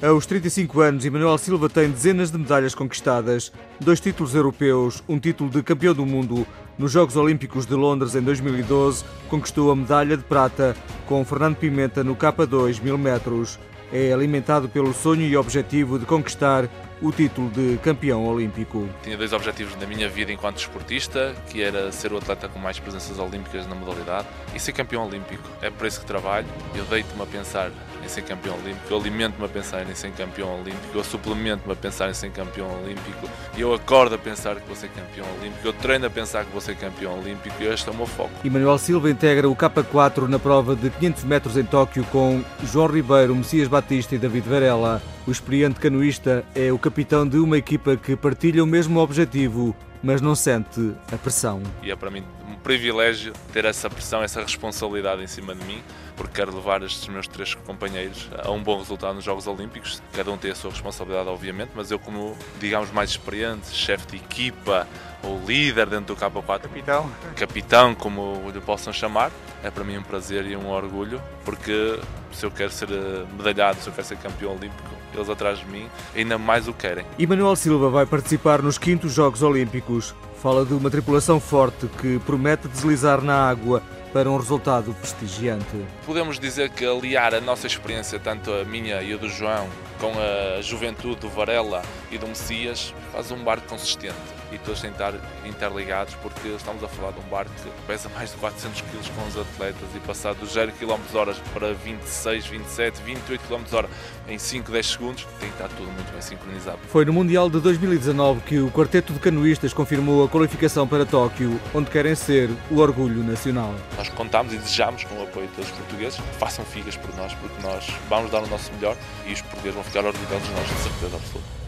Aos 35 anos, Emanuel Silva tem dezenas de medalhas conquistadas, dois títulos europeus, um título de campeão do mundo. Nos Jogos Olímpicos de Londres em 2012, conquistou a medalha de prata com Fernando Pimenta no K2 1000 metros. É alimentado pelo sonho e objetivo de conquistar o título de campeão olímpico. Tinha dois objetivos na minha vida enquanto esportista, que era ser o atleta com mais presenças olímpicas na modalidade e ser campeão olímpico. É por isso que trabalho. Eu deito-me a pensar em ser campeão olímpico, eu alimento-me a pensar em ser campeão olímpico, eu suplemento-me a pensar em ser campeão olímpico, eu acordo a pensar que vou ser campeão olímpico, eu treino a pensar que vou ser campeão olímpico. E este é o meu foco. Emanuel Silva integra o K4 na prova de 500 metros em Tóquio com João Ribeiro, Messias Batista e David Varela. O experiente canoísta é o capitão de uma equipa que partilha o mesmo objetivo, mas não sente a pressão. E é para mim um privilégio ter essa pressão, essa responsabilidade em cima de mim, porque quero levar estes meus três companheiros a um bom resultado nos Jogos Olímpicos. Cada um tem a sua responsabilidade, obviamente, mas eu, como, digamos, mais experiente, chefe de equipa, ou líder dentro do K4, capitão, capitão como lhe possam chamar, é para mim um prazer e um orgulho, porque se eu quero ser eh, medalhado, se eu quero ser campeão olímpico, eles atrás de mim ainda mais o querem. E Manuel Silva vai participar nos quintos Jogos Olímpicos. Fala de uma tripulação forte que promete deslizar na água para um resultado prestigiante. Podemos dizer que aliar a nossa experiência, tanto a minha e a do João, com a juventude do Varela e do Messias, faz um barco consistente e todos têm de estar interligados porque estamos a falar de um barco que pesa mais de 400 kg com os atletas e passar dos 0 km h para 26, 27, 28 km h em 5, 10 segundos tem que estar tudo muito bem sincronizado. Foi no Mundial de 2019 que o quarteto de canoístas confirmou a qualificação para Tóquio, onde querem ser o orgulho nacional. Nós contamos e desejamos com o apoio de todos os portugueses façam figas por nós porque nós vamos dar o nosso melhor e os portugueses vão ficar orgulhosos de nós, de certeza absoluta.